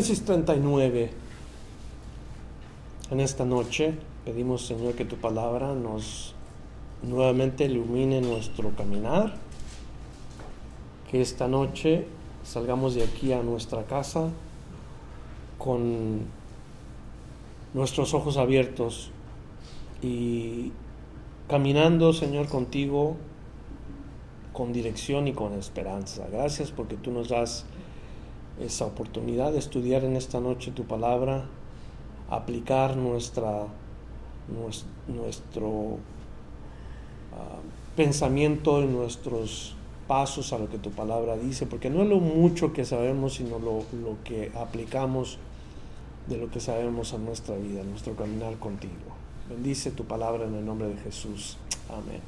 Génesis 39. En esta noche pedimos, Señor, que tu palabra nos nuevamente ilumine nuestro caminar. Que esta noche salgamos de aquí a nuestra casa con nuestros ojos abiertos y caminando, Señor, contigo con dirección y con esperanza. Gracias porque tú nos das esa oportunidad de estudiar en esta noche tu palabra, aplicar nuestra, nuestro, ah, pensamiento y nuestros pasos a lo que tu palabra dice, porque no es lo mucho que sabemos, sino lo, lo que aplicamos de lo que sabemos a nuestra vida, a nuestro caminar contigo. Bendice tu palabra en el nombre de Jesús. Amén.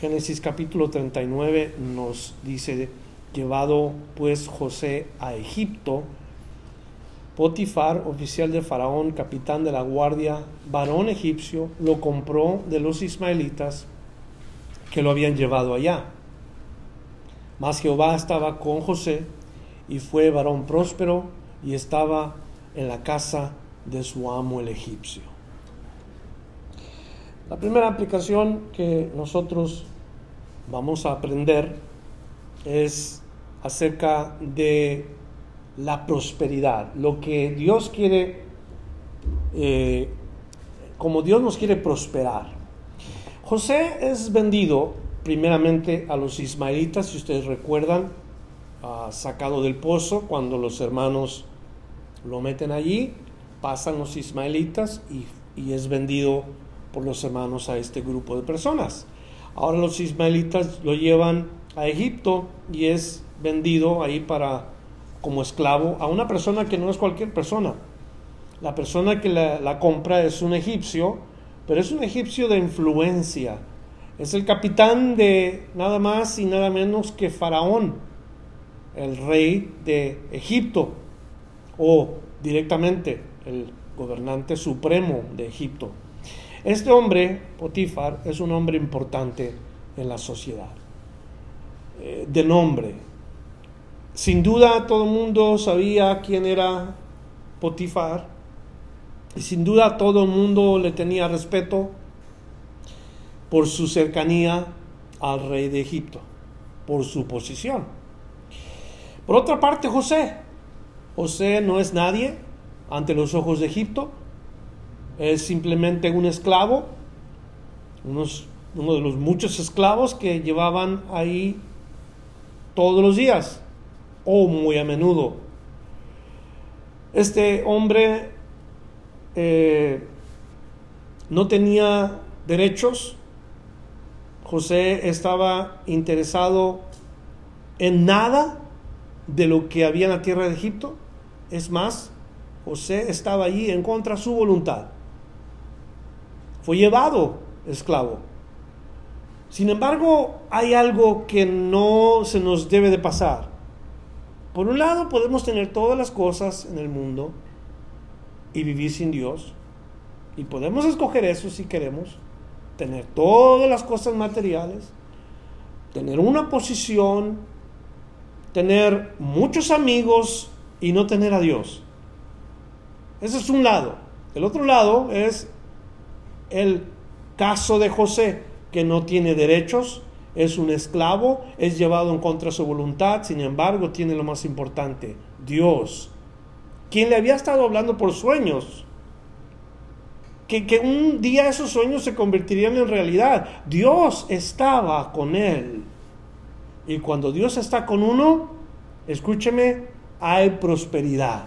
Génesis capítulo 39 nos dice, llevado pues José a Egipto, Potifar, oficial de Faraón, capitán de la guardia, varón egipcio, lo compró de los ismaelitas que lo habían llevado allá. Mas Jehová estaba con José y fue varón próspero y estaba en la casa de su amo el egipcio. La primera aplicación que nosotros vamos a aprender es acerca de la prosperidad, lo que Dios quiere, eh, como Dios nos quiere prosperar. José es vendido primeramente a los ismaelitas, si ustedes recuerdan, sacado del pozo cuando los hermanos lo meten allí, pasan los ismaelitas y, y es vendido por los hermanos a este grupo de personas. Ahora los ismaelitas lo llevan a Egipto y es vendido ahí para como esclavo a una persona que no es cualquier persona. La persona que la, compra es un egipcio, pero es un egipcio de influencia. Es el capitán de nada más y nada menos que Faraón, el rey de Egipto, o directamente el gobernante supremo de Egipto. Este hombre, Potifar, es un hombre importante en la sociedad. Eh, de nombre. Sin duda todo el mundo sabía quién era Potifar y sin duda todo el mundo le tenía respeto por su cercanía al rey de Egipto, por su posición. Por otra parte, José. José no es nadie ante los ojos de Egipto, es simplemente un esclavo, uno de los muchos esclavos que llevaban ahí todos los días o muy a menudo. Este hombre eh, no tenía derechos. José estaba interesado en nada de lo que había en la tierra de Egipto. Es más, José estaba allí en contra de su voluntad. Fue llevado esclavo. Sin embargo, hay algo que no se nos debe de pasar. Por un lado, podemos tener todas las cosas en el mundo y vivir sin Dios. Y podemos escoger eso si queremos. Tener todas las cosas materiales, tener una posición, tener muchos amigos y no tener a Dios. Ese es un lado. El otro lado es el caso de José que no tiene derechos, es un esclavo, es llevado en contra de su voluntad, sin embargo tiene lo más importante, Dios, quien le había estado hablando por sueños, que, que un día esos sueños se convertirían en realidad. Dios estaba con él. Y cuando Dios está con uno, escúcheme, hay prosperidad.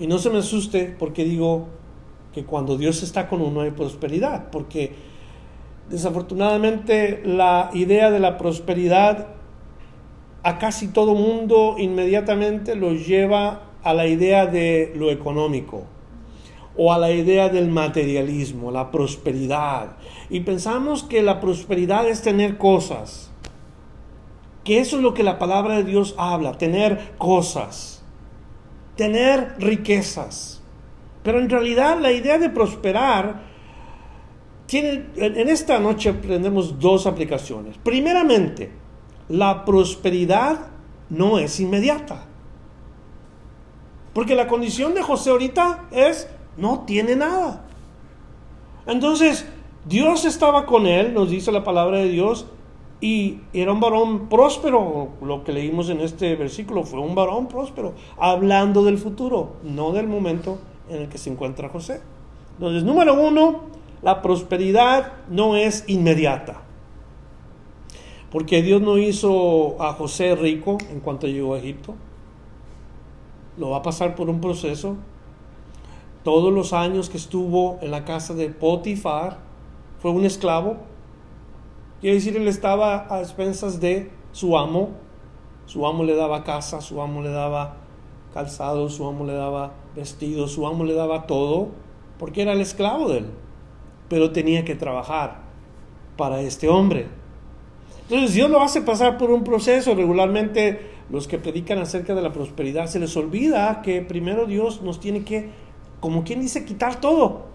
Y no se me asuste porque digo que cuando Dios está con uno hay prosperidad, porque desafortunadamente la idea de la prosperidad a casi todo mundo inmediatamente lo lleva a la idea de lo económico o a la idea del materialismo, la prosperidad. Y pensamos que la prosperidad es tener cosas, que eso es lo que la palabra de Dios habla, tener cosas, tener riquezas. Pero en realidad la idea de prosperar tiene, en esta noche aprendemos dos aplicaciones. Primeramente, la prosperidad no es inmediata. Porque la condición de José ahorita es, no tiene nada. Entonces, Dios estaba con él, nos dice la palabra de Dios, y era un varón próspero. Lo que leímos en este versículo fue un varón próspero, hablando del futuro, no del momento en el que se encuentra José. Entonces, número uno, la prosperidad no es inmediata. Porque Dios no hizo a José rico en cuanto llegó a Egipto. Lo va a pasar por un proceso. Todos los años que estuvo en la casa de Potifar fue un esclavo. Quiere decir, él estaba a expensas de su amo. Su amo le daba casa, su amo le daba calzado, su amo le daba vestido, su amo le daba todo, porque era el esclavo de él. Pero tenía que trabajar para este hombre. Entonces Dios lo hace pasar por un proceso. Regularmente los que predican acerca de la prosperidad se les olvida que primero Dios nos tiene que, como quien dice, quitar todo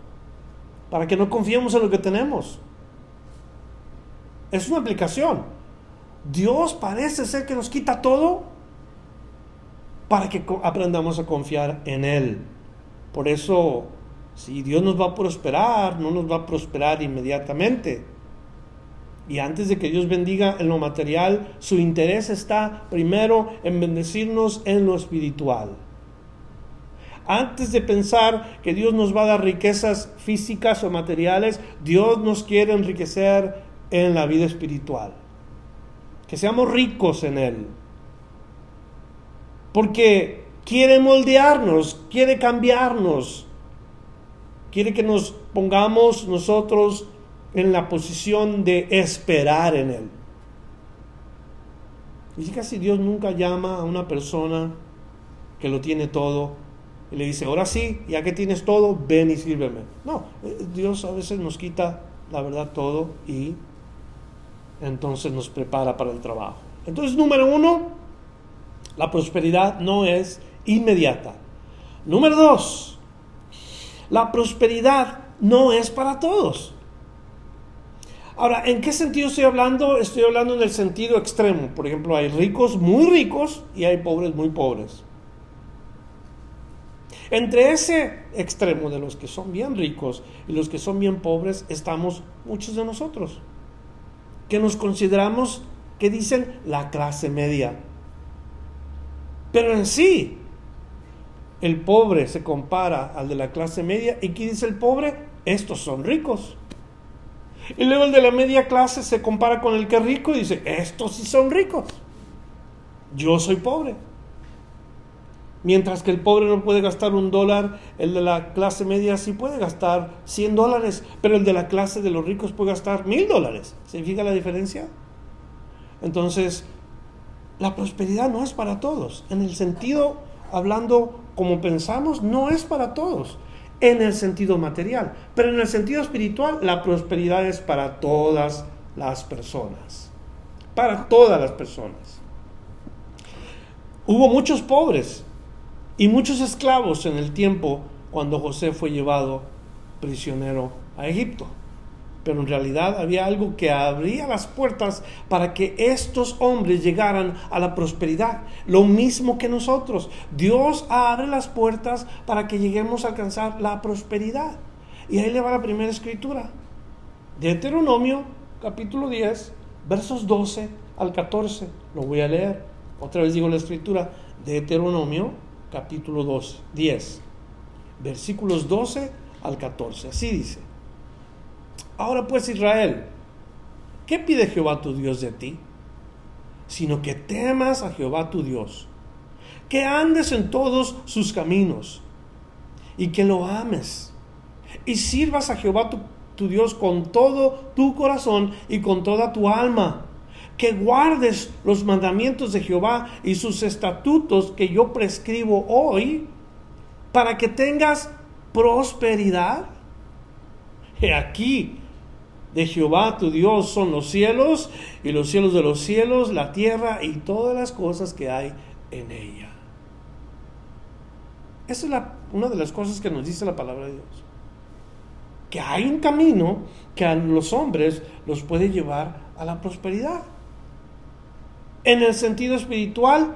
para que no confiemos en lo que tenemos. Es una aplicación. Dios parece ser que nos quita todo para que aprendamos a confiar en Él. Por eso, si Dios nos va a prosperar, no nos va a prosperar inmediatamente y antes de que Dios bendiga en lo material, su interés está primero en bendecirnos en lo espiritual. Antes de pensar que Dios nos va a dar riquezas físicas o materiales, Dios nos quiere enriquecer en la vida espiritual. Que seamos ricos en Él. Porque quiere moldearnos, quiere cambiarnos, quiere que nos pongamos nosotros en la posición de esperar en Él. Y casi Dios nunca llama a una persona que lo tiene todo y le dice, ahora sí, ya que tienes todo, ven y sírveme. No, eh, Dios a veces nos quita la verdad todo y entonces nos prepara para el trabajo. Entonces, número uno, la prosperidad no es inmediata. Número dos, la prosperidad no es para todos. Ahora, ¿en qué sentido estoy hablando? Estoy hablando en el sentido extremo. Por ejemplo, hay ricos muy ricos y hay pobres muy pobres. Entre ese extremo de los que son bien ricos y los que son bien pobres estamos muchos de nosotros, que nos consideramos, que dicen, la clase media. Pero en sí, el pobre se compara al de la clase media y ¿qué dice el pobre? Estos son ricos. Y luego el de la media clase se compara con el que es rico y dice, estos sí son ricos. Yo soy pobre. Mientras que el pobre no puede gastar un dólar, el de la clase media sí puede gastar 100 dólares, pero el de la clase de los ricos puede gastar mil dólares. ¿Se fija la diferencia? Entonces, la prosperidad no es para todos. En el sentido, hablando como pensamos, no es para todos en el sentido material, pero en el sentido espiritual la prosperidad es para todas las personas, para todas las personas. Hubo muchos pobres y muchos esclavos en el tiempo cuando José fue llevado prisionero a Egipto pero en realidad había algo que abría las puertas para que estos hombres llegaran a la prosperidad. Lo mismo que nosotros. Dios abre las puertas para que lleguemos a alcanzar la prosperidad. Y ahí le va la primera escritura. Deuteronomio, capítulo 10, versos 12 al 14. Lo voy a leer. Otra vez digo la escritura. Deuteronomio, capítulo 2, 10, versículos 12 al 14. Así dice. Ahora pues Israel, ¿qué pide Jehová tu Dios de ti? Sino que temas a Jehová tu Dios, que andes en todos sus caminos y que lo ames y sirvas a Jehová tu, tu Dios con todo tu corazón y con toda tu alma que guardes los mandamientos de Jehová y sus estatutos que yo prescribo hoy para que tengas prosperidad. He aquí, de Jehová tu Dios son los cielos y los cielos de los cielos, la tierra y todas las cosas que hay en ella. Esa es una de las cosas que nos dice la palabra de Dios. Que hay un camino que a los hombres los puede llevar a la prosperidad. En el sentido espiritual,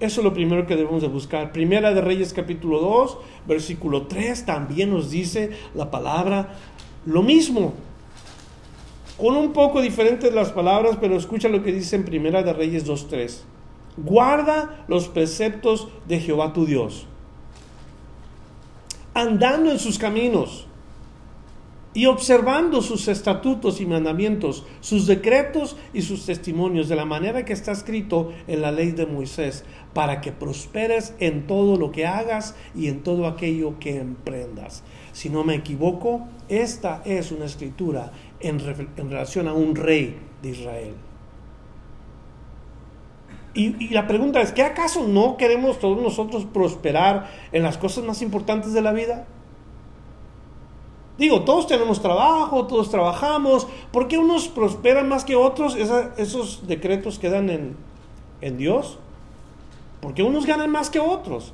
eso es lo primero que debemos de buscar. Primera de Reyes capítulo 2, versículo 3, también nos dice la palabra lo mismo. Con un poco diferentes las palabras, pero escucha lo que dice en Primera de Reyes 2.3. Guarda los preceptos de Jehová tu Dios, andando en sus caminos y observando sus estatutos y mandamientos, sus decretos y sus testimonios, de la manera que está escrito en la ley de Moisés, para que prosperes en todo lo que hagas y en todo aquello que emprendas. Si no me equivoco, esta es una escritura en, relación a un rey de Israel. Y, la pregunta es, ¿qué acaso no queremos todos nosotros prosperar en las cosas más importantes de la vida? Digo, todos tenemos trabajo, todos trabajamos. ¿Por qué unos prosperan más que otros? esos decretos quedan en, en Dios. ¿Por qué unos ganan más que otros?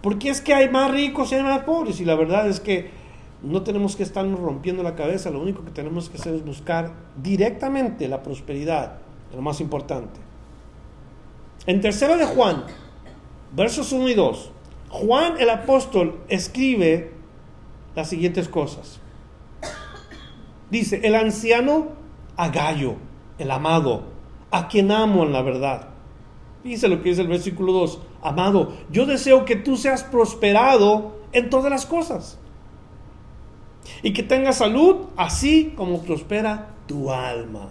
Porque es que hay más ricos y hay más pobres. Y la verdad es que no tenemos que estarnos rompiendo la cabeza. Lo único que tenemos que hacer es buscar directamente la prosperidad, lo más importante. En tercera de Juan, versos 1 y 2, Juan el apóstol escribe las siguientes cosas. Dice, el anciano a Gallo, el amado, a quien amo en la verdad. Dice lo que dice el versículo 2, amado, yo deseo que tú seas prosperado en todas las cosas y que tengas salud así como prospera tu alma.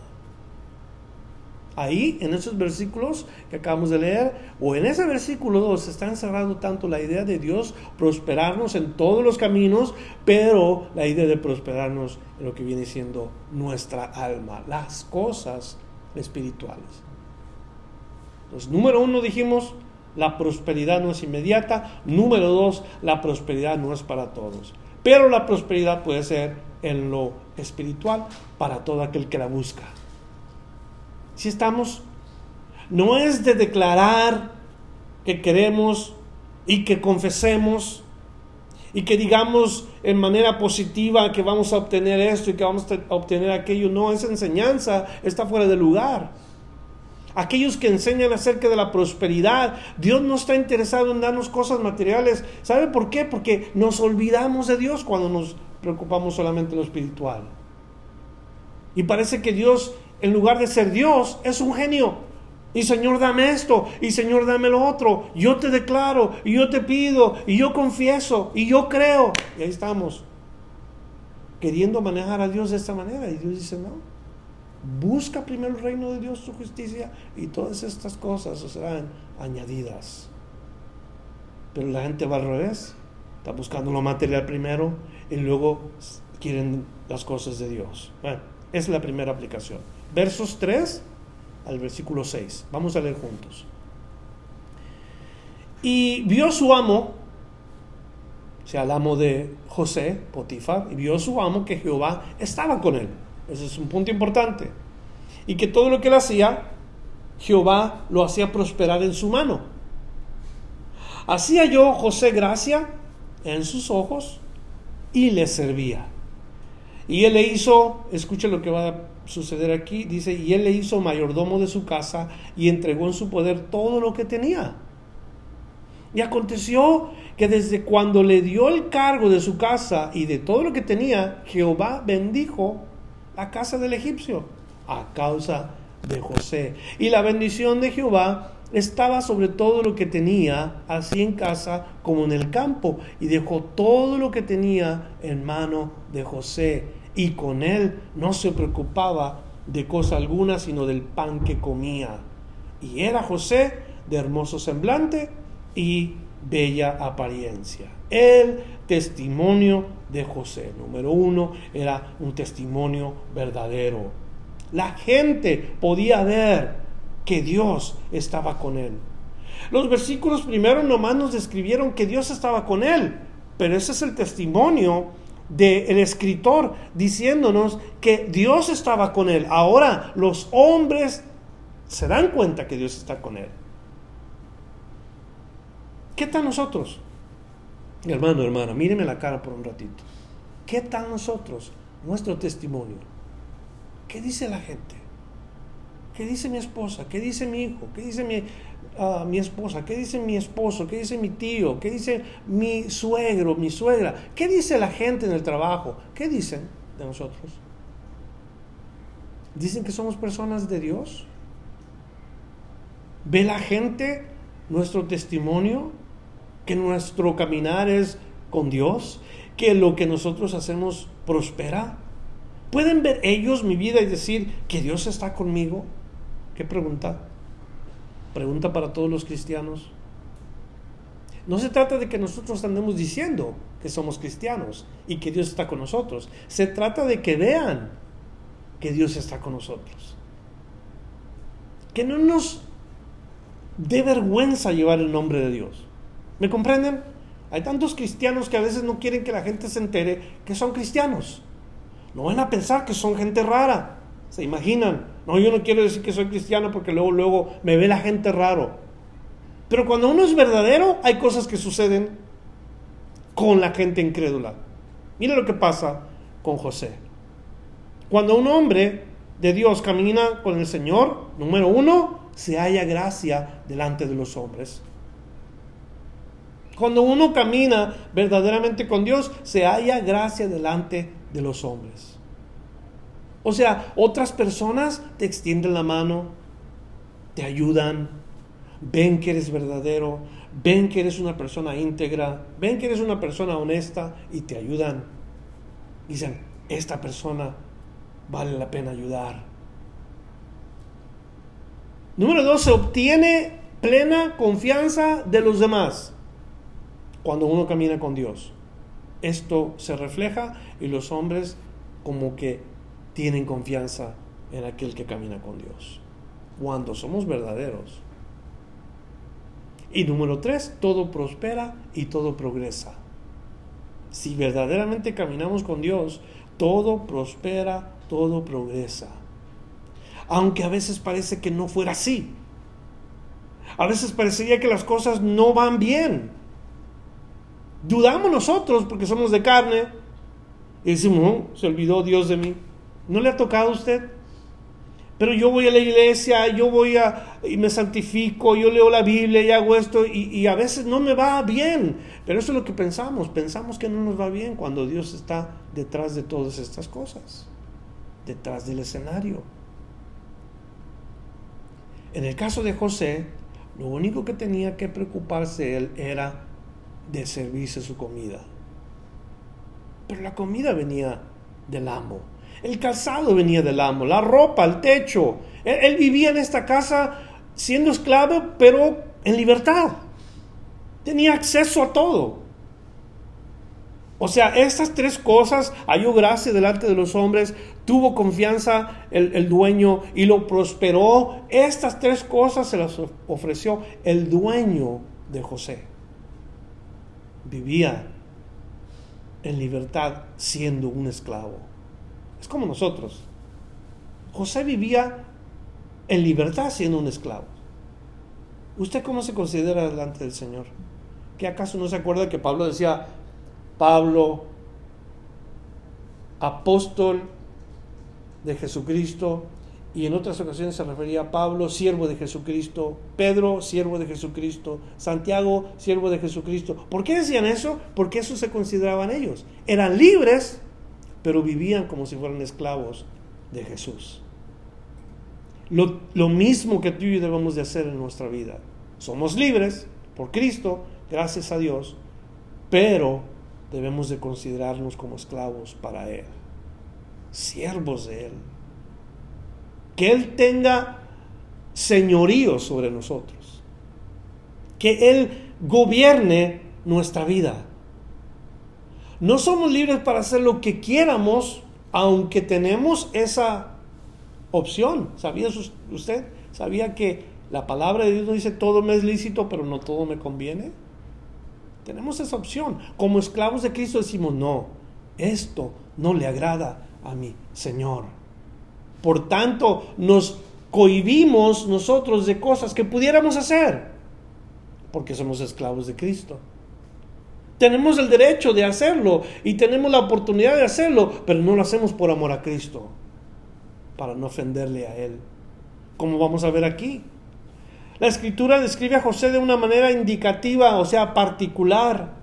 Ahí, en esos versículos que acabamos de leer, o en ese versículo 2, está encerrado tanto la idea de Dios prosperarnos en todos los caminos, pero la idea de prosperarnos en lo que viene siendo nuestra alma, las cosas espirituales. Entonces, número uno dijimos, la prosperidad no es inmediata. Número dos, la prosperidad no es para todos. Pero la prosperidad puede ser en lo espiritual para todo aquel que la busca. Si estamos, no es de declarar que queremos y que confesemos y que digamos en manera positiva que vamos a obtener esto y que vamos a obtener aquello. No, esa enseñanza está fuera de lugar. Aquellos que enseñan acerca de la prosperidad, Dios no está interesado en darnos cosas materiales. ¿Sabe por qué? Porque nos olvidamos de Dios cuando nos preocupamos solamente en lo espiritual. Y parece que Dios en lugar de ser Dios, es un genio. Y Señor, dame esto, y Señor, dame lo otro. Yo te declaro, y yo te pido, y yo confieso, y yo creo. Y ahí estamos, queriendo manejar a Dios de esta manera. Y Dios dice, no, busca primero el reino de Dios, su justicia, y todas estas cosas serán añadidas. Pero la gente va al revés, está buscando lo material primero, y luego quieren las cosas de Dios. Bueno, es la primera aplicación versos 3 al versículo 6. Vamos a leer juntos. Y vio su amo, o sea, el amo de José, Potifar, y vio su amo que Jehová estaba con él. Ese es un punto importante. Y que todo lo que él hacía, Jehová lo hacía prosperar en su mano. Hacía yo José gracia en sus ojos y le servía. Y él le hizo, escuche lo que va a suceder aquí, dice, y él le hizo mayordomo de su casa y entregó en su poder todo lo que tenía. Y aconteció que desde cuando le dio el cargo de su casa y de todo lo que tenía, Jehová bendijo la casa del egipcio a causa de José. Y la bendición de Jehová estaba sobre todo lo que tenía, así en casa como en el campo, y dejó todo lo que tenía en mano de José y con él no se preocupaba de cosa alguna, sino del pan que comía. Y era José de hermoso semblante y bella apariencia. El testimonio de José, número uno, era un testimonio verdadero. La gente podía ver que Dios estaba con él. Los versículos primero nomás nos describieron que Dios estaba con él, pero ese es el testimonio del escritor diciéndonos que Dios estaba con él. Ahora los hombres se dan cuenta que Dios está con él. ¿Qué tal nosotros? Hermano, hermana, míreme la cara por un ratito. ¿Qué tal nosotros? Nuestro testimonio. ¿Qué dice la gente? ¿Qué dice mi esposa? ¿Qué dice mi hijo? ¿Qué dice mi, ah, mi esposa? ¿Qué dice mi esposo? ¿Qué dice mi tío? ¿Qué dice mi suegro, mi suegra? ¿Qué dice la gente en el trabajo? ¿Qué dicen de nosotros? ¿Dicen que somos personas de Dios? ¿Ve la gente nuestro testimonio? ¿Que nuestro caminar es con Dios? ¿Que lo que nosotros hacemos prospera? ¿Pueden ver ellos mi vida y decir que Dios está conmigo? ¿Qué pregunta? Pregunta para todos los cristianos. No se trata de que nosotros andemos diciendo que somos cristianos y que Dios está con nosotros. Se trata de que vean que Dios está con nosotros. Que no nos dé vergüenza llevar el nombre de Dios. ¿Me comprenden? Hay tantos cristianos que a veces no quieren que la gente se entere que son cristianos. No van a pensar que son gente rara. ¿Se imaginan? No, yo no quiero decir que soy cristiano porque luego, luego me ve la gente raro. Pero cuando uno es verdadero, hay cosas que suceden con la gente incrédula. Mira lo que pasa con José. Cuando un hombre de Dios camina con el Señor, número uno, se halla gracia delante de los hombres. Cuando uno camina verdaderamente con Dios, se halla gracia delante de los hombres. O sea, otras personas te extienden la mano, te ayudan, ven que eres verdadero, ven que eres una persona íntegra, ven que eres una persona honesta y te ayudan. Dicen, esta persona vale la pena ayudar. Número dos, se obtiene plena confianza de los demás cuando uno camina con Dios. Esto se refleja y los hombres como que tienen confianza en aquel que camina con Dios. Cuando somos verdaderos. Y número tres, todo prospera y todo progresa. Si verdaderamente caminamos con Dios, todo prospera, todo progresa. Aunque a veces parece que no fuera así. A veces parecería que las cosas no van bien. Dudamos nosotros porque somos de carne y decimos, se olvidó Dios de mí. ¿No le ha tocado a usted? Pero yo voy a la iglesia, yo voy a y me santifico, yo leo la Biblia y hago esto y, y, a veces no me va bien. Pero eso es lo que pensamos, pensamos que no nos va bien cuando Dios está detrás de todas estas cosas, detrás del escenario. En el caso de José, lo único que tenía que preocuparse él era de servirse su comida. Pero la comida venía del amo. El calzado venía del amo, la ropa, el techo. Él, vivía en esta casa siendo esclavo, pero en libertad. Tenía acceso a todo. O sea, estas tres cosas, halló gracia delante de los hombres, tuvo confianza el, el, dueño y lo prosperó. Estas tres cosas se las ofreció el dueño de José. Vivía en libertad siendo un esclavo. Es como nosotros. José vivía en libertad siendo un esclavo. ¿Usted cómo se considera delante del Señor? ¿Que acaso no se acuerda que Pablo decía, Pablo, apóstol de Jesucristo, y en otras ocasiones se refería a Pablo, siervo de Jesucristo, Pedro, siervo de Jesucristo, Santiago, siervo de Jesucristo. ¿Por qué decían eso? Porque eso se consideraban ellos. Eran libres pero vivían como si fueran esclavos de Jesús. Lo, lo, mismo que tú y yo debemos de hacer en nuestra vida. Somos libres por Cristo, gracias a Dios, pero debemos de considerarnos como esclavos para Él, siervos de Él. Que Él tenga señorío sobre nosotros, que Él gobierne nuestra vida. No somos libres para hacer lo que quieramos, aunque tenemos esa opción. ¿Sabía usted? ¿Sabía que la palabra de Dios no dice todo me es lícito, pero no todo me conviene? Tenemos esa opción. Como esclavos de Cristo decimos, no, esto no le agrada a mi Señor. Por tanto, nos cohibimos nosotros de cosas que pudiéramos hacer, porque somos esclavos de Cristo. Tenemos el derecho de hacerlo y tenemos la oportunidad de hacerlo, pero no lo hacemos por amor a Cristo, para no ofenderle a Él, como vamos a ver aquí. La escritura describe a José de una manera indicativa, o sea, particular.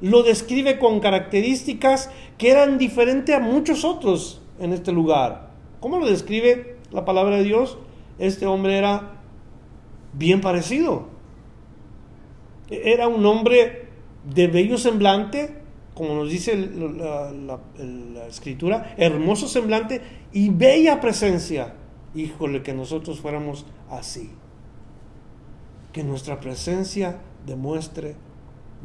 Lo describe con características que eran diferentes a muchos otros en este lugar. ¿Cómo lo describe la palabra de Dios? Este hombre era bien parecido. Era un hombre de bello semblante, como nos dice la, escritura, hermoso semblante y bella presencia. Híjole, que nosotros fuéramos así. Que nuestra presencia demuestre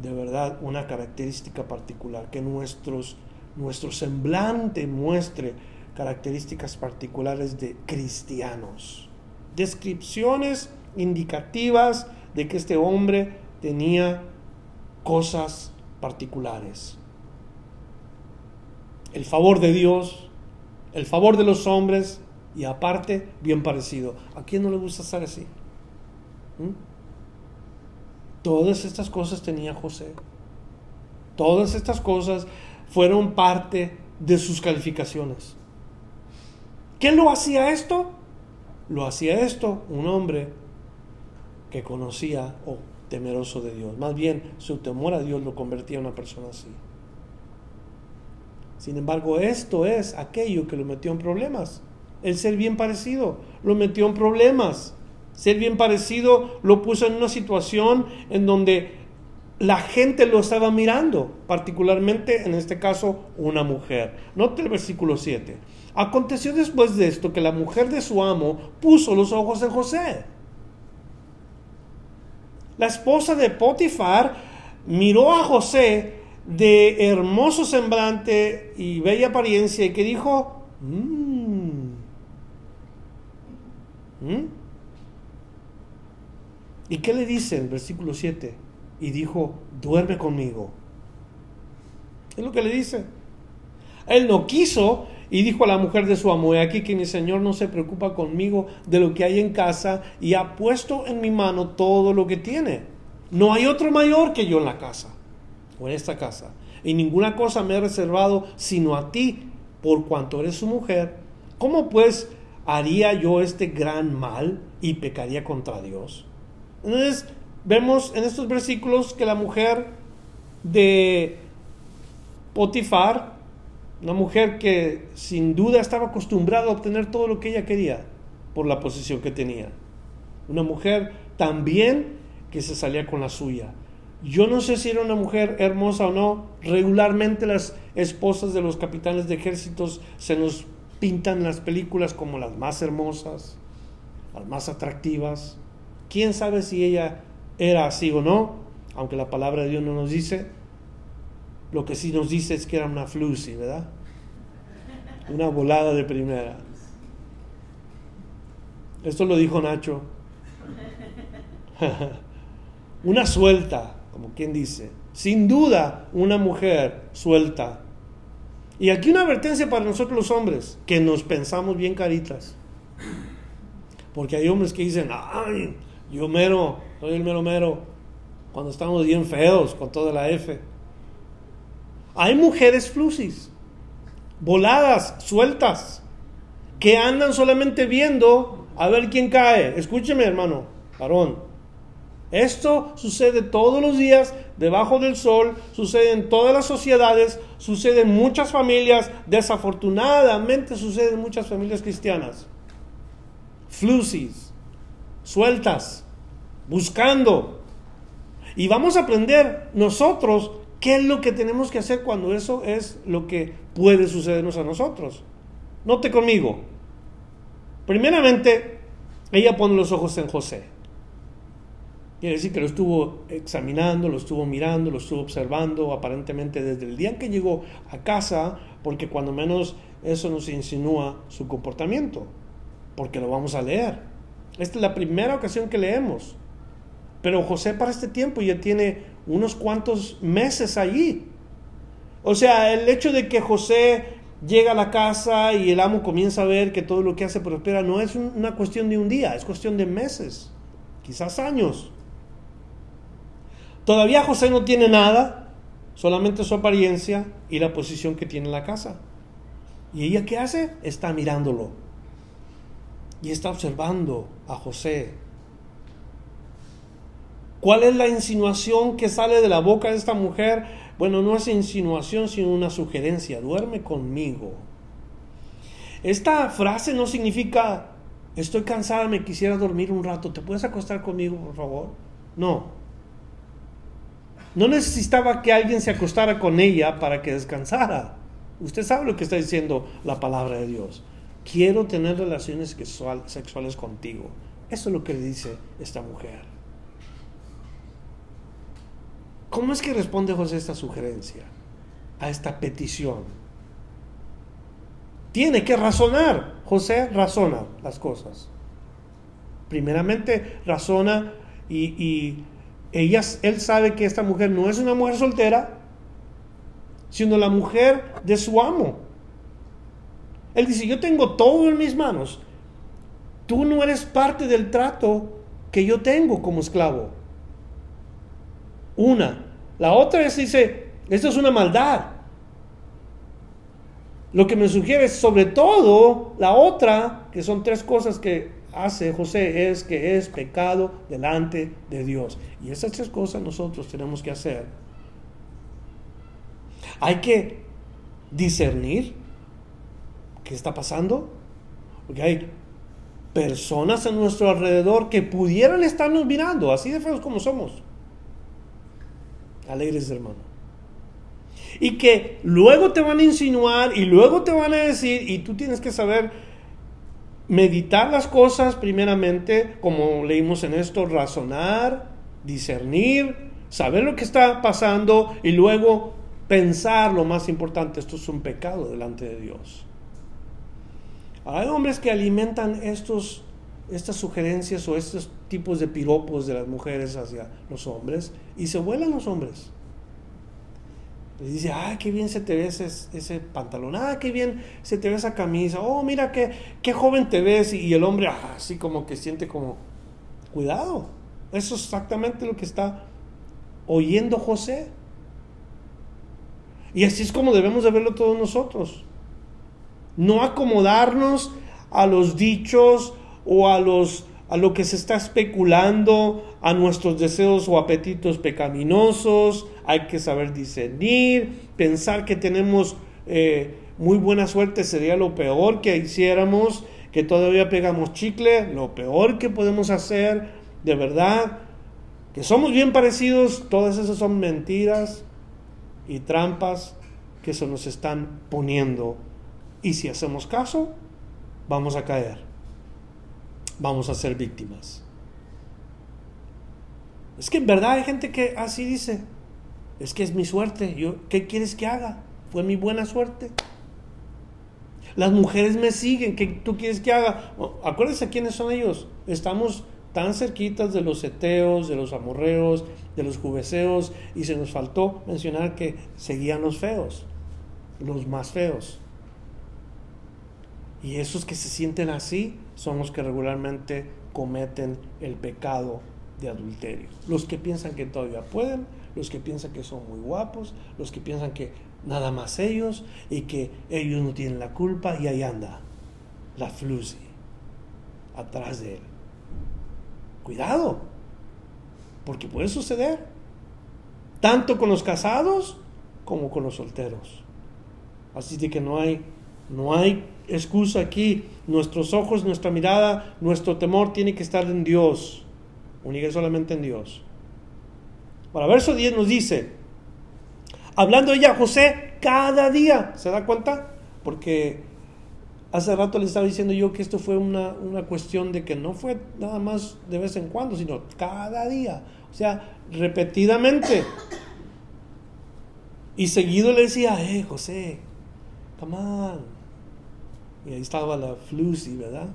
de verdad una característica particular, que nuestros, nuestro semblante muestre características particulares de cristianos. Descripciones indicativas de que este hombre tenía cosas particulares. El favor de Dios, el favor de los hombres y aparte bien parecido. ¿A quién no le gusta estar así? ¿Mm? Todas estas cosas tenía José. Todas estas cosas fueron parte de sus calificaciones. ¿Qué lo hacía esto? Lo hacía esto un hombre que conocía o temeroso de Dios. Más bien, su temor a Dios lo convertía en una persona así. Sin embargo, esto es aquello que lo metió en problemas. El ser bien parecido lo metió en problemas. Ser bien parecido lo puso en una situación en donde la gente lo estaba mirando, particularmente en este caso una mujer. Note el versículo 7. Aconteció después de esto que la mujer de su amo puso los ojos en José la esposa de Potifar miró a José de hermoso semblante y bella apariencia y que dijo, mmm, ¿y qué le dice en versículo 7? Y dijo, duerme conmigo. Es lo que le dice. Él no quiso y dijo a la mujer de su amo, aquí que mi señor no se preocupa conmigo de lo que hay en casa y ha puesto en mi mano todo lo que tiene. No hay otro mayor que yo en la casa o en esta casa. Y ninguna cosa me he reservado sino a ti, por cuanto eres su mujer. ¿Cómo pues haría yo este gran mal y pecaría contra Dios? Entonces vemos en estos versículos que la mujer de Potifar una mujer que sin duda estaba acostumbrada a obtener todo lo que ella quería por la posición que tenía. Una mujer también que se salía con la suya. Yo no sé si era una mujer hermosa o no. Regularmente las esposas de los capitanes de ejércitos se nos pintan en las películas como las más hermosas, las más atractivas. ¿Quién sabe si ella era así o no? Aunque la palabra de Dios no nos dice. Lo que sí nos dice es que era una flusi, ¿verdad? Una volada de primera. Esto lo dijo Nacho. una suelta, como quien dice. Sin duda, una mujer suelta. Y aquí una advertencia para nosotros los hombres, que nos pensamos bien caritas. Porque hay hombres que dicen, ay, yo mero, soy el mero mero, cuando estamos bien feos con toda la F. Hay mujeres flusis, voladas, sueltas, que andan solamente viendo a ver quién cae. Escúcheme, hermano, varón. Esto sucede todos los días debajo del sol, sucede en todas las sociedades, sucede en muchas familias, desafortunadamente sucede en muchas familias cristianas. Flusis, sueltas, buscando. Y vamos a aprender nosotros ¿Qué es lo que tenemos que hacer cuando eso es lo que puede sucedernos a nosotros? Note conmigo. Primeramente, ella pone los ojos en José. Quiere decir que lo estuvo examinando, lo estuvo mirando, lo estuvo observando aparentemente desde el día en que llegó a casa, porque cuando menos eso nos insinúa su comportamiento, porque lo vamos a leer. Esta es la primera ocasión que leemos. Pero José para este tiempo ya tiene unos cuantos meses allí. O sea, el hecho de que José llega a la casa y el amo comienza a ver que todo lo que hace prospera no es una cuestión de un día, es cuestión de meses, quizás años. Todavía José no tiene nada, solamente su apariencia y la posición que tiene en la casa. ¿Y ella qué hace? Está mirándolo. Y está observando a José. ¿Cuál es la insinuación que sale de la boca de esta mujer? Bueno, no es insinuación, sino una sugerencia. Duerme conmigo. Esta frase no significa, estoy cansada, me quisiera dormir un rato. ¿Te puedes acostar conmigo, por favor? No. No necesitaba que alguien se acostara con ella para que descansara. Usted sabe lo que está diciendo la palabra de Dios. Quiero tener relaciones sexuales contigo. Eso es lo que le dice esta mujer. ¿Cómo es que responde José a esta sugerencia, a esta petición? Tiene que razonar. José razona las cosas. Primeramente razona y, y él sabe que esta mujer no es una mujer soltera, sino la mujer de su amo. Él dice, yo tengo todo en mis manos. Tú no eres parte del trato que yo tengo como esclavo. Una. La otra es, dice, esto es una maldad. Lo que me sugiere sobre todo la otra, que son tres cosas que hace José es que es pecado delante de Dios. Y esas tres cosas nosotros tenemos que hacer. Hay que discernir qué está pasando, porque hay personas a nuestro alrededor que pudieran estarnos mirando, así de feos como somos. Alegres, hermano. Y que luego te van a insinuar y luego te van a decir, y tú tienes que saber meditar las cosas primeramente, como leímos en esto, razonar, discernir, saber lo que está pasando y luego pensar lo más importante, esto es un pecado delante de Dios. Hay hombres que alimentan estos, estas sugerencias o estos tipos de piropos de las mujeres hacia los hombres y se vuelan los hombres. Le dice, ah, qué bien se te ve ese, ese, pantalón, ah, qué bien se te ve esa camisa, oh, mira qué, qué joven te ves. Y el hombre así como que siente como, cuidado, eso es exactamente lo que está oyendo José. Y así es como debemos de verlo todos nosotros. No acomodarnos a los dichos o a los a lo que se está especulando, a nuestros deseos o apetitos pecaminosos, hay que saber discernir, pensar que tenemos eh, muy buena suerte sería lo peor que hiciéramos, que todavía pegamos chicle, lo peor que podemos hacer, de verdad, que somos bien parecidos, todas esas son mentiras y trampas que se nos están poniendo. Y si hacemos caso, vamos a caer vamos a ser víctimas. Es que en verdad hay gente que así dice, es que es mi suerte, yo, ¿qué quieres que haga? Fue mi buena suerte. Las mujeres me siguen, ¿qué tú quieres que haga? Acuérdense quiénes son ellos. Estamos tan cerquitas de los eteos, de los amorreos, de los jubeseos, y se nos faltó mencionar que seguían los feos, los más feos. Y esos que se sienten así son los que regularmente cometen el pecado de adulterio. Los que piensan que todavía pueden, los que piensan que son muy guapos, los que piensan que nada más ellos y que ellos no tienen la culpa y ahí anda la flusi atrás de él. Cuidado, porque puede suceder, tanto con los casados como con los solteros. Así de que no hay, no hay excusa aquí. Nuestros ojos, nuestra mirada, nuestro temor tiene que estar en Dios. Única solamente en Dios. Para verso 10 nos dice, hablando ella a José cada día, ¿se da cuenta? Porque hace rato le estaba diciendo yo que esto fue una, una, cuestión de que no fue nada más de vez en cuando, sino cada día, o sea, repetidamente. Y seguido le decía, eh, José, come on, y ahí estaba la Flusi, ¿verdad?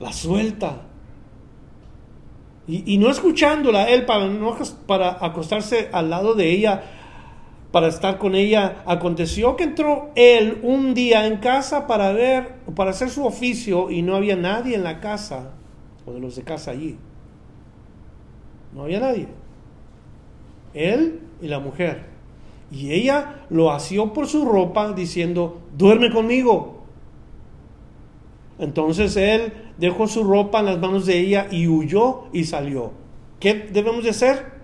La suelta. Y, no escuchándola él para, para acostarse al lado de ella, para estar con ella. Aconteció que entró él un día en casa para ver, para hacer su oficio y no había nadie en la casa, o de los de casa allí. No había nadie. Él y la mujer. Y ella lo asió por su ropa diciendo, duerme conmigo. Entonces él dejó su ropa en las manos de ella y huyó y salió. ¿Qué debemos de hacer?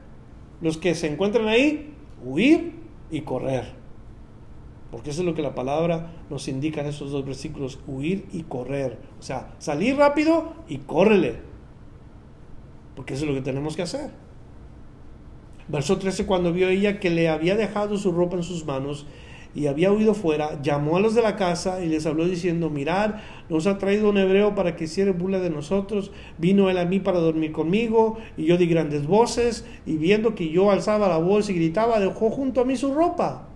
Los que se encuentran ahí, huir y correr. Porque eso es lo que la palabra nos indica en esos dos versículos, huir y correr. O sea, salir rápido y córrele. Porque eso es lo que tenemos que hacer. Verso 13, cuando vio ella que le había dejado su ropa en sus manos y había huido fuera, llamó a los de la casa y les habló diciendo, mirad, nos ha traído un hebreo para que hiciera burla de nosotros, vino él a mí para dormir conmigo, y yo di grandes voces, y viendo que yo alzaba la voz y gritaba, dejó junto a mí su ropa.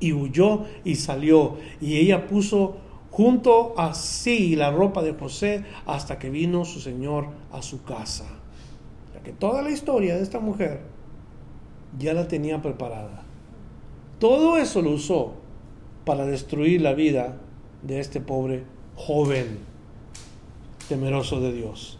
Y huyó y salió, y ella puso junto a sí la ropa de José hasta que vino su señor a su casa que toda la historia de esta mujer ya la tenía preparada. Todo eso lo usó para destruir la vida de este pobre joven temeroso de Dios.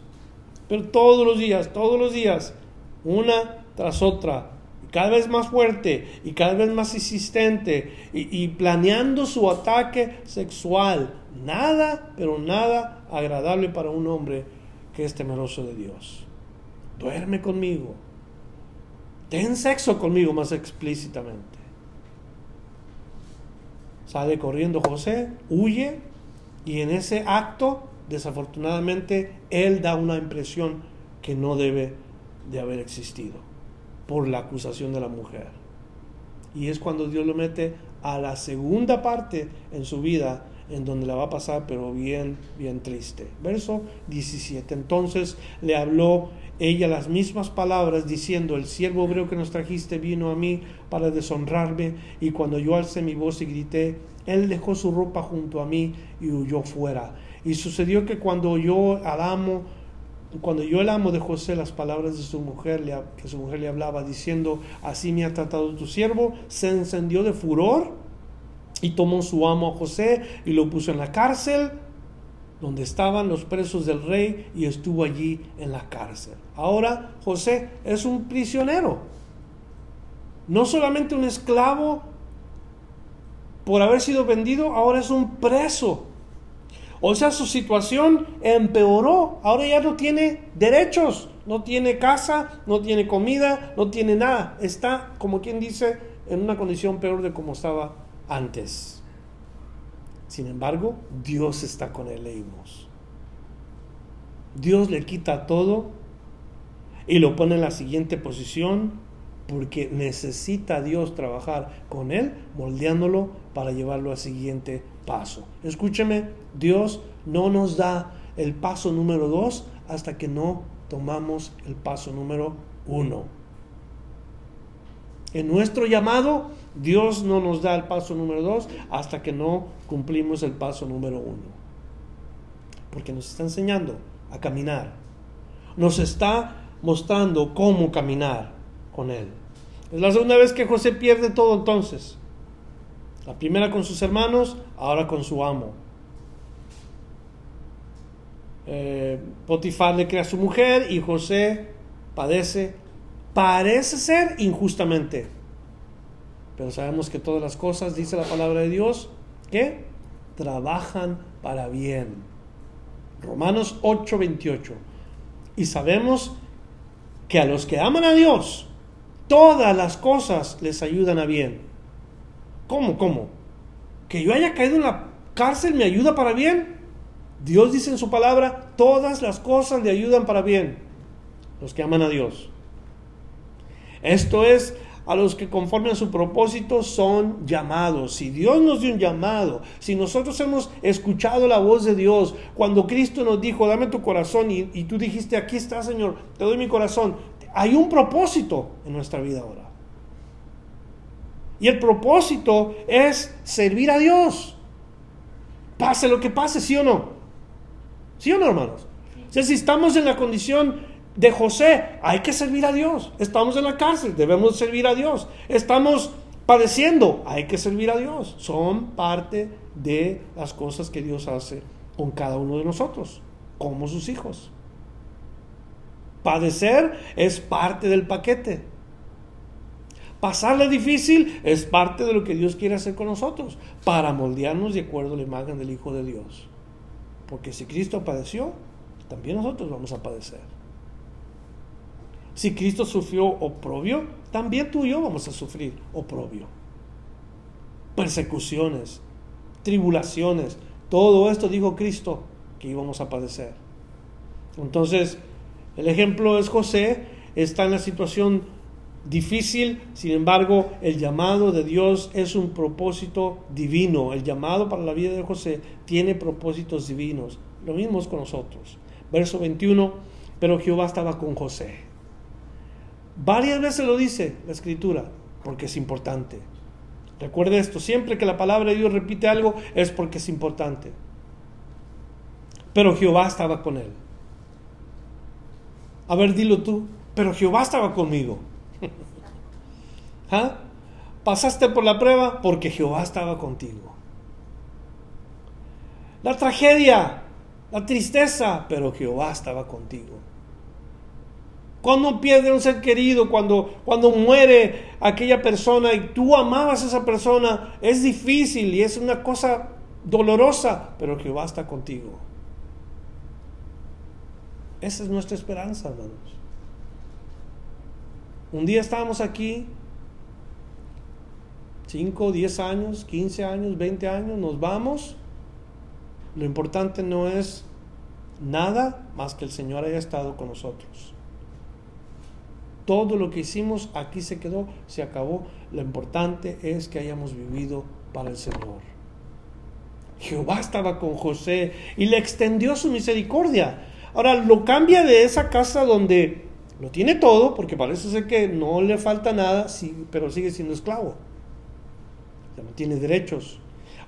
Pero todos los días, todos los días, una tras otra, cada vez más fuerte y cada vez más insistente y, y, planeando su ataque sexual. Nada, pero nada agradable para un hombre que es temeroso de Dios duerme conmigo, ten sexo conmigo más explícitamente. Sale corriendo José, huye y en ese acto, desafortunadamente, él da una impresión que no debe de haber existido por la acusación de la mujer. Y es cuando Dios lo mete a la segunda parte en su vida en donde la va a pasar, pero bien, bien triste. Verso 17. Entonces le habló ella las mismas palabras diciendo, el siervo hebreo que nos trajiste vino a mí para deshonrarme, y cuando yo alcé mi voz y grité, él dejó su ropa junto a mí y huyó fuera. Y sucedió que cuando yo al amo, cuando yo el amo de José las palabras de su mujer, que su mujer le hablaba diciendo, así me ha tratado tu siervo, se encendió de furor y tomó su amo a José y lo puso en la cárcel donde estaban los presos del rey y estuvo allí en la cárcel. Ahora José es un prisionero, no solamente un esclavo por haber sido vendido, ahora es un preso. O sea, su situación empeoró, ahora ya no tiene derechos, no tiene casa, no tiene comida, no tiene nada. Está, como quien dice, en una condición peor de como estaba antes. Sin embargo, Dios está con él, leímos. Dios le quita todo y lo pone en la siguiente posición porque necesita Dios trabajar con él, moldeándolo para llevarlo al siguiente paso. Escúcheme, Dios no nos da el paso número dos hasta que no tomamos el paso número uno. En nuestro llamado, Dios no nos da el paso número dos hasta que no cumplimos el paso número uno. Porque nos está enseñando a caminar. Nos está mostrando cómo caminar con Él. Es la segunda vez que José pierde todo entonces. La primera con sus hermanos, ahora con su amo. Eh, Potifar le crea a su mujer y José padece Parece ser injustamente. Pero sabemos que todas las cosas, dice la palabra de Dios, que trabajan para bien. Romanos 8:28. Y sabemos que a los que aman a Dios, todas las cosas les ayudan a bien. ¿Cómo? ¿Cómo? Que yo haya caído en la cárcel me ayuda para bien. Dios dice en su palabra, todas las cosas le ayudan para bien. Los que aman a Dios. Esto es a los que conforme a su propósito son llamados. Si Dios nos dio un llamado, si nosotros hemos escuchado la voz de Dios, cuando Cristo nos dijo, dame tu corazón, y, tú dijiste, aquí está Señor, te doy mi corazón, hay un propósito en nuestra vida ahora. Y el propósito es servir a Dios. Pase lo que pase, sí o no. ¿Sí o no, hermanos? O sea, si estamos en la condición de José, hay que servir a Dios. Estamos en la cárcel, debemos servir a Dios. Estamos padeciendo, hay que servir a Dios. Son parte de las cosas que Dios hace con cada uno de nosotros, como sus hijos. Padecer es parte del paquete. Pasarle difícil es parte de lo que Dios quiere hacer con nosotros, para moldearnos de acuerdo a la imagen del Hijo de Dios. Porque si Cristo padeció, también nosotros vamos a padecer. Si Cristo sufrió oprobio, también tú y yo vamos a sufrir oprobio. Persecuciones, tribulaciones, todo esto dijo Cristo que íbamos a padecer. Entonces, el ejemplo es José, está en la situación difícil, sin embargo, el llamado de Dios es un propósito divino. El llamado para la vida de José tiene propósitos divinos. Lo mismo es con nosotros. Verso 21, pero Jehová estaba con José. Varias veces lo dice la escritura, porque es importante. Recuerde esto, siempre que la palabra de Dios repite algo es porque es importante. Pero Jehová estaba con él. A ver, dilo tú, pero Jehová estaba conmigo. ¿Ah? Pasaste por la prueba porque Jehová estaba contigo. La tragedia, la tristeza, pero Jehová estaba contigo. Cuando pierde un ser querido, cuando, cuando muere aquella persona y tú amabas a esa persona, es difícil y es una cosa dolorosa, pero Jehová está contigo. Esa es nuestra esperanza, hermanos. Un día estábamos aquí, 5, 10 años, 15 años, 20 años, nos vamos. Lo importante no es nada más que el Señor haya estado con nosotros. Todo lo que hicimos aquí se quedó, se acabó. Lo importante es que hayamos vivido para el Señor. Jehová estaba con José y le extendió su misericordia. Ahora lo cambia de esa casa donde lo tiene todo, porque parece ser que no le falta nada, pero sigue siendo esclavo. Ya no tiene derechos.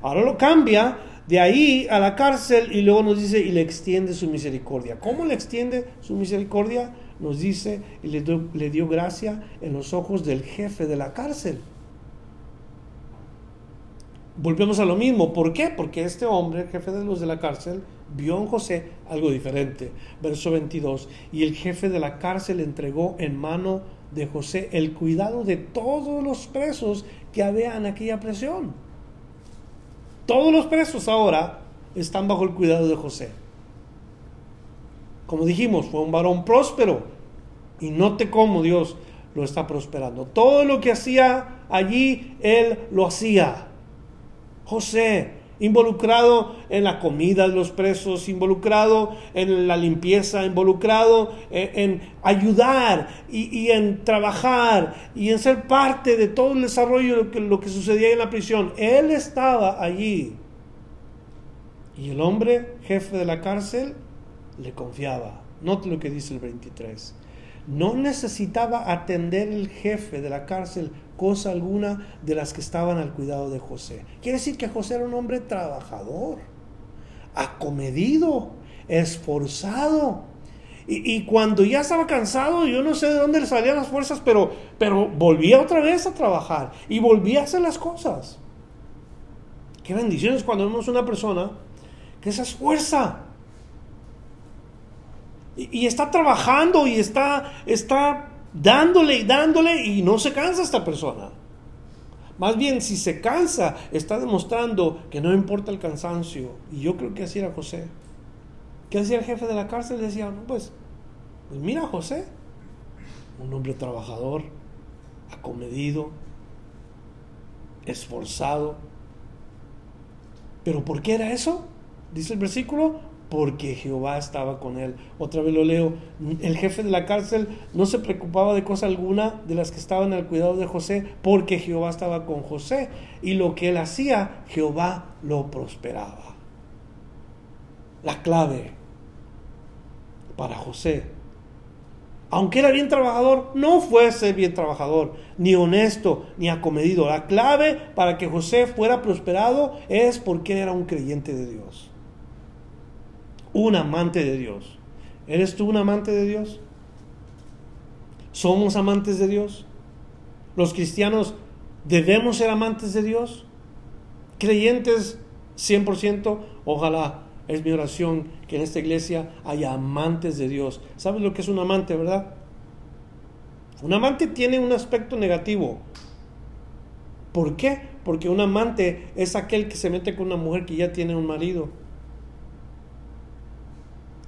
Ahora lo cambia de ahí a la cárcel y luego nos dice y le extiende su misericordia. ¿Cómo le extiende su misericordia? Nos dice y le dio gracia en los ojos del jefe de la cárcel. Volvemos a lo mismo. ¿Por qué? Porque este hombre, el jefe de los de la cárcel, vio en José algo diferente. Verso 22. Y el jefe de la cárcel entregó en mano de José el cuidado de todos los presos que había en aquella presión. Todos los presos ahora están bajo el cuidado de José. Como dijimos, fue un varón próspero. Y note cómo Dios lo está prosperando. Todo lo que hacía allí, él lo hacía. José involucrado en la comida de los presos, involucrado en la limpieza, involucrado en, ayudar y, en trabajar y en ser parte de todo el desarrollo de lo que, lo que sucedía en la prisión. Él estaba allí. Y el hombre, jefe de la cárcel, le confiaba. Note lo que dice el 23. No necesitaba atender el jefe de la cárcel cosa alguna de las que estaban al cuidado de José. Quiere decir que José era un hombre trabajador, acomedido, esforzado. Y, cuando ya estaba cansado, yo no sé de dónde le salían las fuerzas, pero, pero volvía otra vez a trabajar y volvía a hacer las cosas. Qué bendiciones cuando vemos una persona que se esfuerza, y, está trabajando y está, está dándole y dándole y no se cansa esta persona. Más bien, si se cansa, está demostrando que no importa el cansancio. Y yo creo que así era José. ¿Qué hacía el jefe de la cárcel? Decía, pues, pues mira José, un hombre trabajador, acomedido, esforzado. ¿Pero por qué era eso? Dice el versículo, porque Jehová estaba con él. Otra vez lo leo, el jefe de la cárcel no se preocupaba de cosa alguna de las que estaban al cuidado de José, porque Jehová estaba con José y lo que él hacía, Jehová lo prosperaba. La clave para José, aunque era bien trabajador, no fue ser bien trabajador, ni honesto, ni acomedido. La clave para que José fuera prosperado es porque era un creyente de Dios un amante de Dios. ¿Eres tú un amante de Dios? ¿Somos amantes de Dios? ¿Los cristianos debemos ser amantes de Dios? ¿Creyentes 100%? Ojalá es mi oración que en esta iglesia haya amantes de Dios. ¿Sabes lo que es un amante, verdad? Un amante tiene un aspecto negativo. ¿Por qué? Porque un amante es aquel que se mete con una mujer que ya tiene un marido.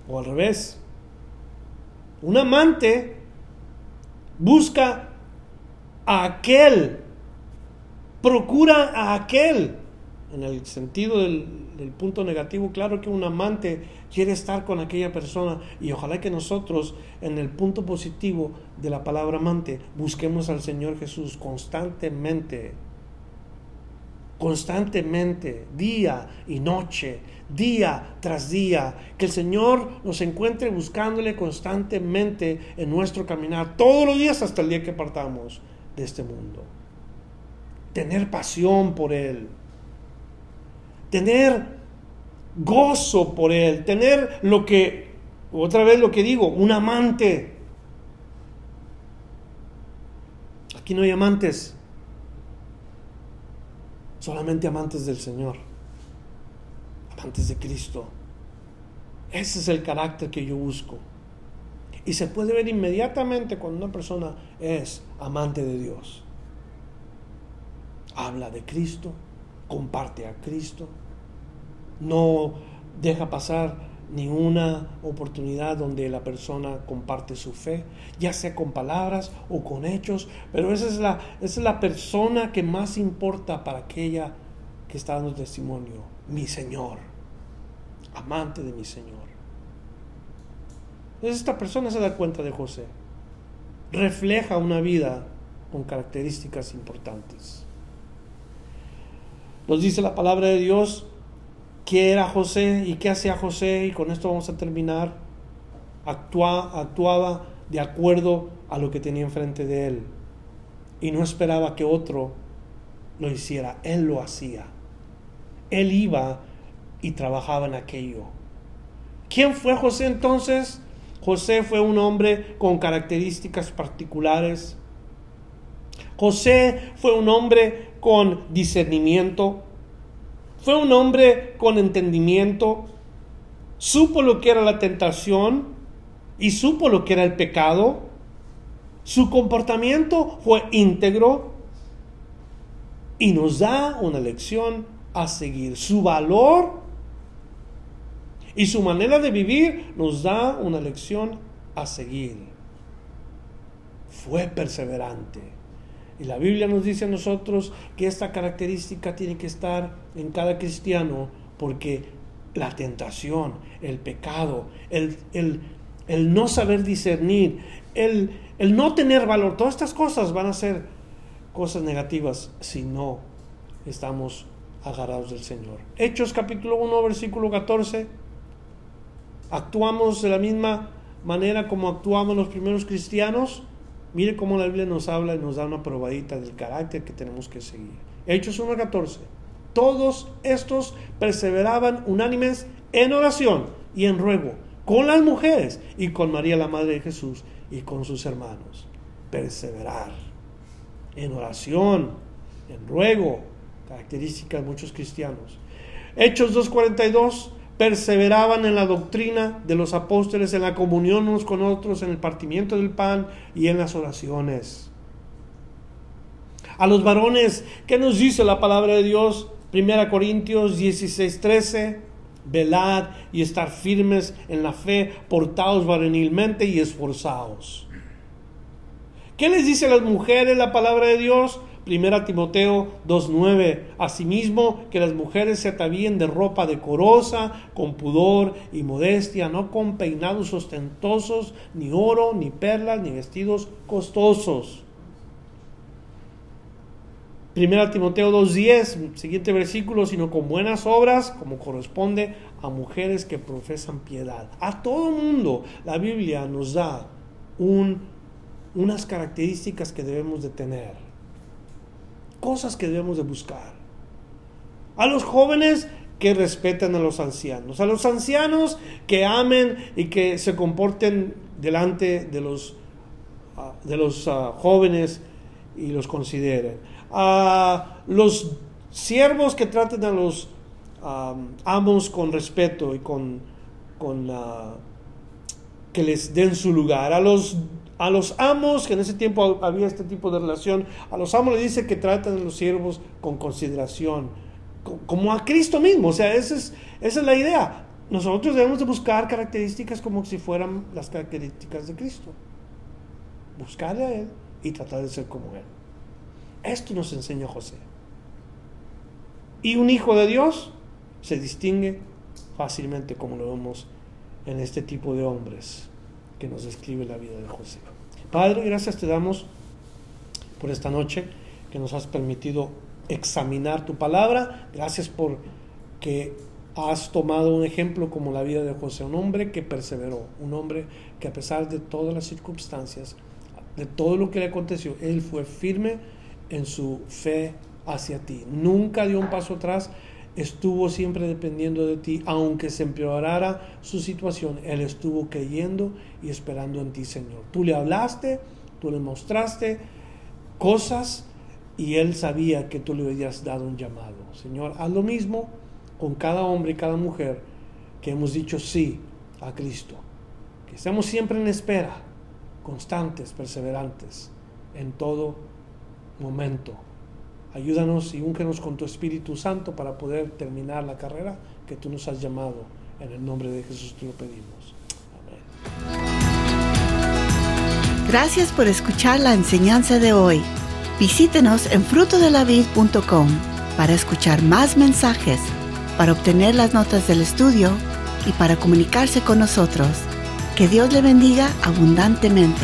O al revés. Un amante busca a aquel, procura a aquel. En el sentido del, del, punto negativo, claro que un amante quiere estar con aquella persona y ojalá que nosotros en el punto positivo de la palabra amante busquemos al Señor Jesús constantemente constantemente, día y noche, día tras día, que el Señor nos encuentre buscándole constantemente en nuestro caminar, todos los días hasta el día que partamos de este mundo. Tener pasión por Él, tener gozo por Él, tener lo que, otra vez lo que digo, un amante. Aquí no hay amantes, solamente amantes del Señor, amantes de Cristo. Ese es el carácter que yo busco. Y se puede ver inmediatamente cuando una persona es amante de Dios. Habla de Cristo, comparte a Cristo, no deja pasar ni una oportunidad donde la persona comparte su fe, ya sea con palabras o con hechos, pero esa es la, esa es la persona que más importa para aquella que está dando testimonio, mi Señor, amante de mi Señor. Entonces esta persona se da cuenta de José, refleja una vida con características importantes. Nos dice la palabra de Dios qué era José y qué hacía José, y con esto vamos a terminar, actuaba de acuerdo a lo que tenía enfrente de él y no esperaba que otro lo hiciera, él lo hacía. Él iba y trabajaba en aquello. ¿Quién fue José entonces? José fue un hombre con características particulares. José fue un hombre con discernimiento. Fue un hombre con entendimiento, supo lo que era la tentación y supo lo que era el pecado. Su comportamiento fue íntegro y nos da una lección a seguir. Su valor y su manera de vivir nos da una lección a seguir. Fue perseverante. Y la Biblia nos dice a nosotros que esta característica tiene que estar en cada cristiano porque la tentación, el pecado, el, el, no saber discernir, el, el no tener valor, todas estas cosas van a ser cosas negativas si no estamos agarrados del Señor. Hechos capítulo 1, versículo 14. Actuamos de la misma manera como actuaban los primeros cristianos Mire cómo la Biblia nos habla y nos da una probadita del carácter que tenemos que seguir. Hechos 1.14. Todos estos perseveraban unánimes en oración y en ruego con las mujeres y con María la Madre de Jesús y con sus hermanos. Perseverar en oración, en ruego, característica de muchos cristianos. Hechos 2.42 perseveraban en la doctrina de los apóstoles, en la comunión unos con otros, en el partimiento del pan y en las oraciones. A los varones, ¿qué nos dice la palabra de Dios? 1 Corintios 16, 13. Velad y estar firmes en la fe, portados varonilmente y esforzados. ¿Qué les dice a las mujeres la palabra de Dios? Primera Timoteo 2.9. Asimismo, que las mujeres se atavíen de ropa decorosa, con pudor y modestia, no con peinados ostentosos, ni oro, ni perlas, ni vestidos costosos. Primera Timoteo 2.10, siguiente versículo, sino con buenas obras, como corresponde a mujeres que profesan piedad. A todo mundo la Biblia nos da un, unas características que debemos de tener cosas que debemos de buscar. A los jóvenes, que respeten a los ancianos. A los ancianos que amen y que se comporten delante de los, ah, de los ah, jóvenes y los consideren. A los siervos que traten a los amos con respeto y con, con que les den su lugar. A los, a los amos, que en ese tiempo había este tipo de relación, a los amos le dice que traten a los siervos con consideración, como a Cristo mismo. O sea, esa es, esa es la idea. Nosotros debemos de buscar características como si fueran las características de Cristo. Buscarle a Él y tratar de ser como Él. Esto nos enseña José. Y un hijo de Dios se distingue fácilmente como lo vemos en este tipo de hombres que nos describe la vida de José. Padre, gracias te damos por esta noche que nos has permitido examinar tu palabra. Gracias por que has tomado un ejemplo como la vida de José, un hombre que perseveró, un hombre que a pesar de todas las circunstancias, de todo lo que le aconteció, él fue firme en su fe hacia ti. Nunca dio un paso atrás, estuvo siempre dependiendo de ti, aunque se empeorara su situación, él estuvo creyendo y esperando en ti, Señor. Tú le hablaste, tú le mostraste cosas y él sabía que tú le habías dado un llamado. Señor, haz lo mismo con cada hombre y cada mujer que hemos dicho sí a Cristo. Que estemos siempre en espera, constantes, perseverantes, en todo momento. Ayúdanos y úngenos con tu Espíritu Santo para poder terminar la carrera que tú nos has llamado. En el nombre de Jesús te lo pedimos. Amén. Gracias por escuchar la enseñanza de hoy. Visítenos en frutodelavid.com para escuchar más mensajes, para obtener las notas del estudio y para comunicarse con nosotros. Que Dios le bendiga abundantemente.